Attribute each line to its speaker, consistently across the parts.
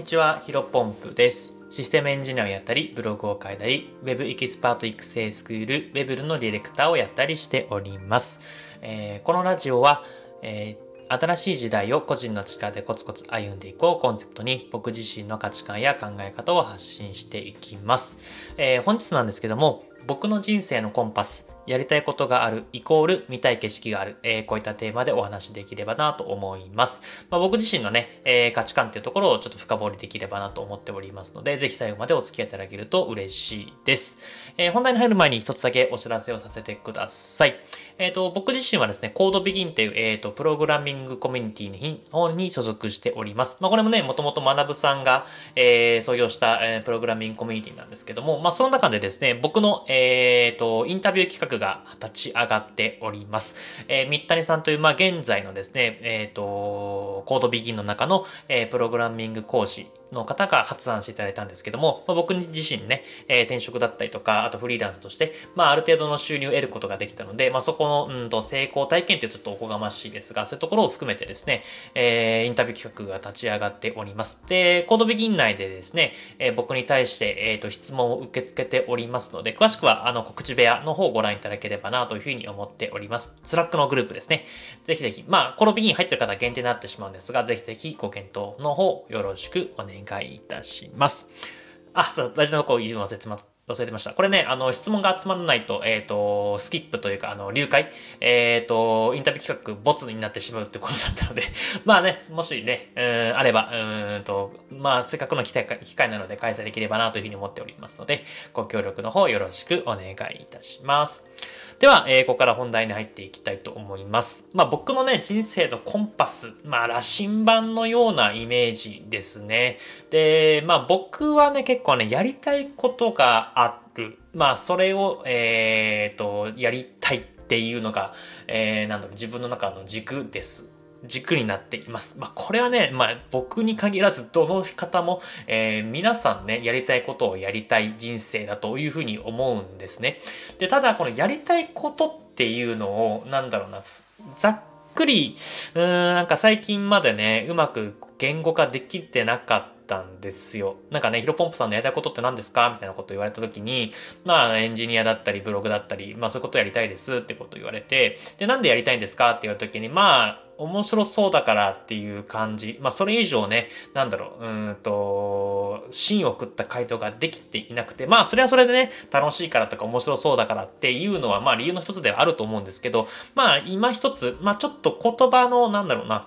Speaker 1: にちは、ヒロポンプです。システムエンジニアをやったり、ブログを書いたり、Web エキスパート育成スクール、Web のディレクターをやったりしております。えー、このラジオは、えー、新しい時代を個人の力でコツコツ歩んでいこうコンセプトに僕自身の価値観や考え方を発信していきます。えー、本日なんですけども、僕の人生のコンパス、やりたいことがあるイコール見たい景色がある、えー、こういったテーマでお話できればなと思います。まあ、僕自身のね、えー、価値観っていうところをちょっと深掘りできればなと思っておりますので、ぜひ最後までお付き合いいただけると嬉しいです。えー、本題に入る前に一つだけお知らせをさせてください。えっ、と、僕自身はですね、コードビギンっていう、えっ、と、プログラミングコミュニティの方に所属しております。まあ、これもね、もともと学さんが、え創業した、えプログラミングコミュニティなんですけども、まあ、その中でですね、僕の、えっ、と、インタビュー企画が立ち上がっております。えー、三谷さんという、まあ、現在のですね、えっ、ー、と、コードビギンの中の、えー、プログラミング講師の方が発案していただいたんですけども、まあ、僕自身ね、えー、転職だったりとか、あとフリーランスとして、まあ、ある程度の収入を得ることができたので、まあ、そこの、うんと、成功体験ってちょっとおこがましいですが、そういうところを含めてですね、えー、インタビュー企画が立ち上がっております。で、コードビギン内でですね、えー、僕に対して、えっ、ー、と、質問を受け付けておりますので、詳しくは、あの、告知部屋の方をご覧いただければなというふうに思っております。 Slack のグループですね。ぜひぜひ、まあ、コードビギン入ってる方限定になってしまうんですが、ぜひぜひご検討の方よろしくお願い願いいたします。あ、そう、大事なとこ言忘れてま、忘れてました。これね、あの、質問が集まらないと、えっ、ー、と、スキップというか、あの、流解、えっ、ー、と、インタビュー企画、ボツになってしまうってことだったので まあね、もしね、うん、あれば、うんと、まあ、せっかくの機会機会なので開催できればなというふうに思っておりますので、ご協力の方よろしくお願いいたします。では、えー、ここから本題に入っていきたいと思います。まあ僕のね、人生のコンパス、まあ羅針盤のようなイメージですね。で、まあ僕はね、結構ね、やりたいことがある。まあそれを、えー、と、やりたいっていうのが、えー、なんだろう、自分の中の軸です。軸になっています。まあ、これはね、まあ、僕に限らず、どの方も、えー、皆さんね、やりたいことをやりたい人生だというふうに思うんですね。で、ただ、このやりたいことっていうのを、なんだろうな、ざっくり、うん、なんか最近までね、うまく言語化できてなかったたんですよ。なんかね、ヒロポンプさんのやりたいことって何ですか？みたいなこと言われた時に、まあ、エンジニアだったり、ブログだったり、まあそういうことやりたいですってこと言われて、で、なんでやりたいんですか？って言われた時に、まあ、面白そうだからっていう感じ。まあ、それ以上ね、なんだろう、うんと、芯を食った回答ができていなくて、まあ、それはそれでね、楽しいからとか面白そうだからっていうのは、まあ、理由の一つではあると思うんですけど、まあ、今一つ、まあ、ちょっと言葉の、なんだろうな、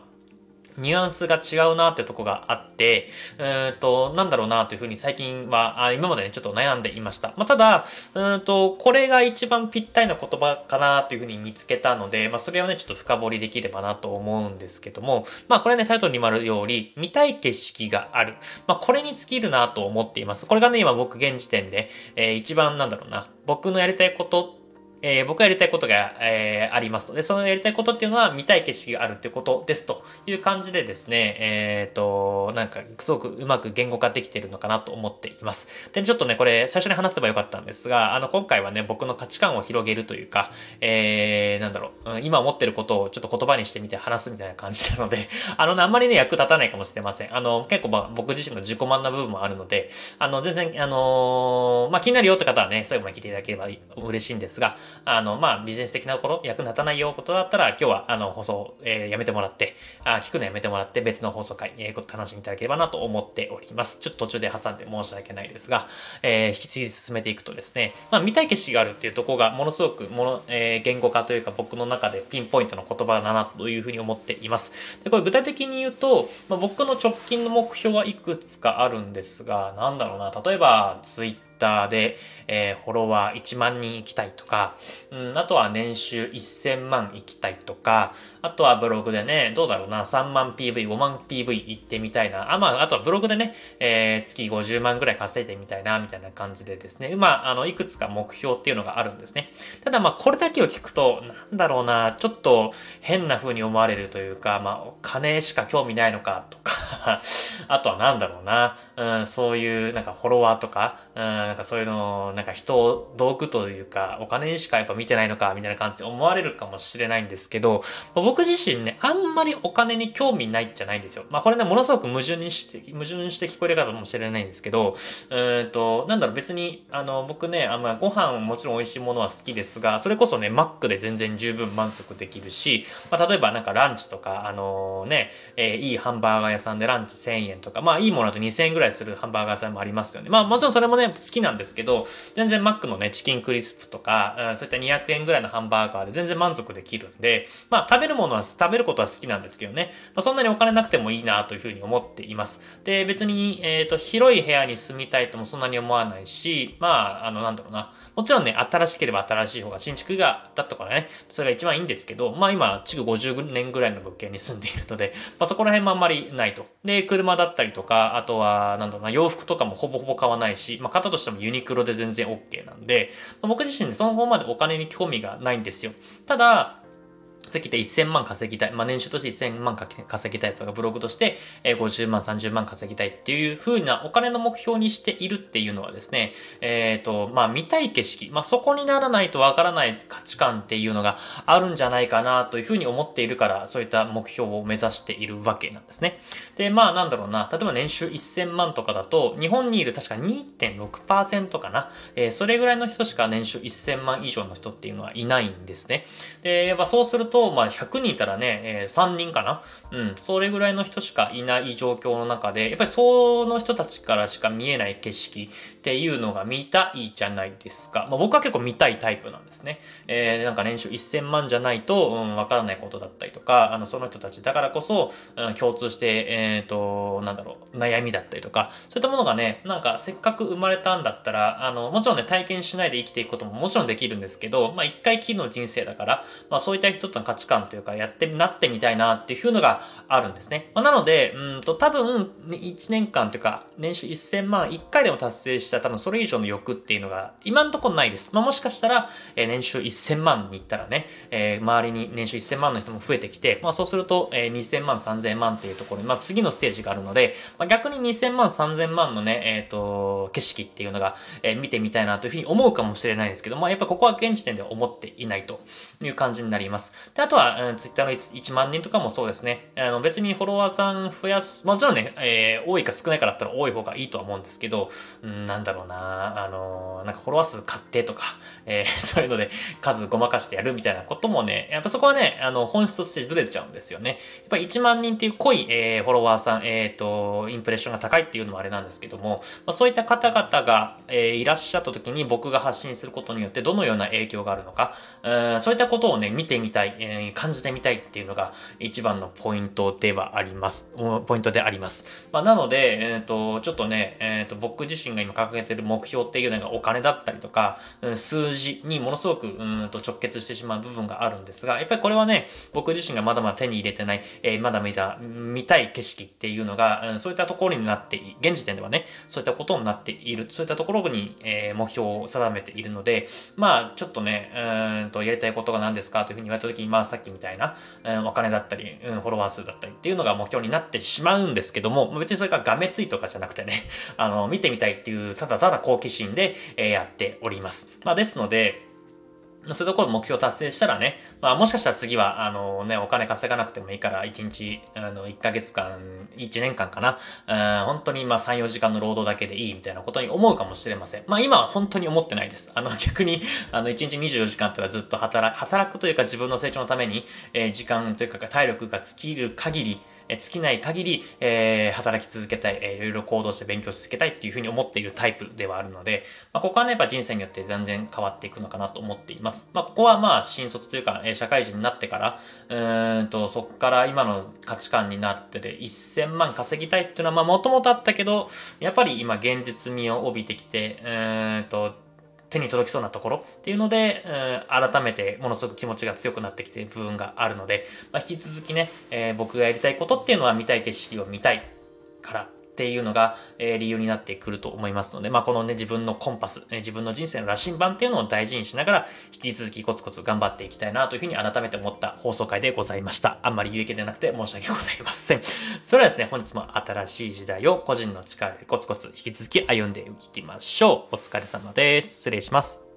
Speaker 1: ニュアンスが違うなってとこがあって、えっ、ー、と、なんだろうなというふうに最近は、あ今までね、ちょっと悩んでいました。まあ、ただ、うんと、これが一番ぴったりな言葉かなというふうに見つけたので、まあ、それをね、ちょっと深掘りできればなと思うんですけども、まあ、これね、タイトルにもあるように、見たい景色がある。まあ、これに尽きるなと思っています。これがね、今僕現時点で、えー、一番なんだろうな、僕のやりたいことえー、僕がやりたいことが、えー、ありますと。で、そのやりたいことっていうのは見たい景色があるっていうことですという感じでですね、えっ、ー、と、なんかすごくうまく言語化できているのかなと思っています。で、ちょっとね、これ最初に話せばよかったんですが、あの、今回はね、僕の価値観を広げるというか、えー、なんだろう、今思ってることをちょっと言葉にしてみて話すみたいな感じなので、あの、ねあんまりね、役立たないかもしれません。あの、結構、まあ、僕自身の自己満な部分もあるので、あの、全然、あのまあ、気になるよって方はね、最後まで聞いていただければ嬉しいんですが、あの、まあ、ビジネス的なところ、役に立たないようことだったら、今日は、あの、放送、えー、やめてもらって、あ聞くのやめてもらって、別の放送回、えー、楽しみいただければなと思っております。ちょっと途中で挟んで申し訳ないですが、えー、引き続き進めていくとですね、まあ、見たい景色があるっていうところが、ものすごく、もの、えー、言語化というか、僕の中でピンポイントの言葉だな、というふうに思っています。で、これ具体的に言うと、まあ、僕の直近の目標はいくつかあるんですが、なんだろうな、例えば、ツイッターで、えー、フォロワー1万人行きたいとか、うん、あとは年収1000万行きたいとか、あとはブログでね、どうだろうな、3万 PV、5万 PV 行ってみたいな。あ、まあ、あとはブログでね、えー、月50万ぐらい稼いでみたいな、みたいな感じでですね、まあ、あの、いくつか目標っていうのがあるんですね。ただまあ、これだけを聞くと、なんだろうな、ちょっと変な風に思われるというか、まあ、金しか興味ないのかとか あとはなんだろうな、うん、そういうなんかフォロワーとか、うん、なんかそういうの、なんか人を道具というか、お金にしかやっぱ見てないのか、みたいな感じで思われるかもしれないんですけど、僕自身ね、あんまりお金に興味ないじゃないんですよ。まあこれね、ものすごく矛盾にして、矛盾して聞こえるかもしれないんですけど、うんと、なんだろう、別に、あの、僕ね、あまあ、ご飯もちろん美味しいものは好きですが、それこそね、マックで全然十分満足できるし、まあ例えばなんかランチとか、あの、ね、えー、いいハンバーガー屋さんでランチ1000円とか、まあいいものだと2000円ぐらいらいするハンバーガー屋さんもありますよね。まあもちろんそれもね、好きなんですけど、全然マックのね、チキンクリスプとか、そういった200円ぐらいのハンバーガーで全然満足できるんで、まあ食べるものは、食べることは好きなんですけどね、まあ、そんなにお金なくてもいいなというふうに思っています。で、別に、えっ、ー、と、広い部屋に住みたいともそんなに思わないし、まあ、あの、なんだろうな、もちろんね、新しければ新しい方が、新築が、だったからね、それが一番いいんですけど、まあ今、築50年ぐらいの物件に住んでいるので、まあそこら辺もあんまりないと。で、車だったりとか、あとは、なんだろうな、洋服とかもほぼほぼ買わないし、まあ型としてもユニクロで全然 OK なんで、まあ、僕自身その方までお金に興味がないんですよ。ただ、さっき言った1000万稼ぎたい。まあ、年収として1000万稼ぎたいとか、ブログとして50万、30万稼ぎたいっていう風なお金の目標にしているっていうのはですね、えっ、ー、と、まあ、見たい景色、まあ、そこにならないとわからない価値観っていうのがあるんじゃないかなというふうに思っているから、そういった目標を目指しているわけなんですね。で、まあ、なんだろうな、例えば年収1000万とかだと、日本にいる確か2.6%かな、えー、それぐらいの人しか年収1000万以上の人っていうのはいないんですね。で、やっぱそうすると、まあ、100人いたらね、えー、3人かな？うん、それぐらいの人しかいない状況の中で、やっぱりその人たちからしか見えない景色っていうのが見たいじゃないですか。まあ、僕は結構見たいタイプなんですね。えー、なんか年収1000万じゃないと、うん、わからないことだったりとか、あの、その人たちだからこそ、うん、共通して、えっ、ー、と、なんだろう、悩みだったりとか、そういったものがね、なんかせっかく生まれたんだったら、あの、もちろんね、体験しないで生きていくことももちろんできるんですけど、まあ、一回きりの人生だから、まあ、そういった人と価値観というか、やって、なってみたいなっていうのがあるんですね。まあ、なので、うんと、多分、1年間というか、年収1000万1回でも達成した多分それ以上の欲っていうのが今んところないです。まあ、もしかしたら、えー、年収1000万に行ったらね、えー、周りに年収1000万の人も増えてきて、まあ、そうすると、えー、2000万、3000万っていうところに、まあ、次のステージがあるので、まあ、逆に2000万、3000万のね、えっ、ー、と、景色っていうのが、えー、見てみたいなというふうに思うかもしれないですけど、まあ、やっぱここは現時点では思っていないという感じになります。で、あとは、うん、ツイッターの1万人とかもそうですね。あの別にフォロワーさん増やす、もちろんね、えー、多いか少ないかだったら多い方がいいとは思うんですけど、うん、なんだろうな、あの、なんかフォロワー数買ってとか、えー、そういうので数ごまかしてやるみたいなこともね、やっぱそこはね、あの、本質としてずれちゃうんですよね。やっぱり1万人っていう濃い、えー、フォロワーさん、えっ、ー、と、インプレッションが高いっていうのもあれなんですけども、まあ、そういった方々が、えー、いらっしゃった時に僕が発信することによってどのような影響があるのか、うんそういったことをね、見てみたい、えー、感じてみたいっていうのが一番のポイントではあります。ポイントであります。まあ、なので、えっ、ー、と、ちょっとね、えっ、ー、と、僕自身が今掲げてる目標っていうのがお金だったりとか、数字にものすごくうんと直結してしまう部分があるんですが、やっぱりこれはね、僕自身がまだまだ手に入れてない、え、まだ見た、見たい景色っていうのが、うん、そういったところになって、現時点ではね、そういったことになっている、そういったところに、え、目標を定めているので、まあ、ちょっとね、うんと、やりたいことが何ですかというふうに言われたときに、まあ、さっきみたいな、うん、お金だったり、うん、フォロワー数だったりっていうのが目標になってしまうんですけども、別にそれががめついとかじゃなくてね、あの、見てみたいっていう、ただただ好奇心で、えー、やっております。まあ、ですので、そういうところ目標達成したらね、まあもしかしたら次は、あのね、お金稼がなくてもいいから、1日、あの、1ヶ月間、1年間かな、うん、本当にまあ3、4時間の労働だけでいいみたいなことに思うかもしれません。まあ今は本当に思ってないです。あの 逆に、あの1日24時間ってのはずっと働、働くというか自分の成長のために、えー、時間というか体力が尽きる限り、え尽きない限り、えー、働き続けたい、えー、いろいろ行動して勉強し続けたいっていうふうに思っているタイプではあるので、まあ、ここはね、やっぱ人生によって全然変わっていくのかなと思っています。まあ、ここはまあ、新卒というか、えー、社会人になってから、うんと、そこから今の価値観になってで、1000万稼ぎたいっていうのは、まあ、もともとあったけど、やっぱり今、現実味を帯びてきて、うんと、手に届きそうなところっていうので、うん、改めてものすごく気持ちが強くなってきている部分があるので、まあ、引き続きね、えー、僕がやりたいことっていうのは見たい景色を見たいからっていうのが、え、理由になってくると思いますので、まあ、このね、自分のコンパス、え、自分の人生の羅針盤っていうのを大事にしながら、引き続きコツコツ頑張っていきたいなというふうに改めて思った放送回でございました。あんまり有益でなくて申し訳ございません。それではですね、本日も新しい時代を個人の力でコツコツ引き続き歩んでいきましょう。お疲れ様です。失礼します。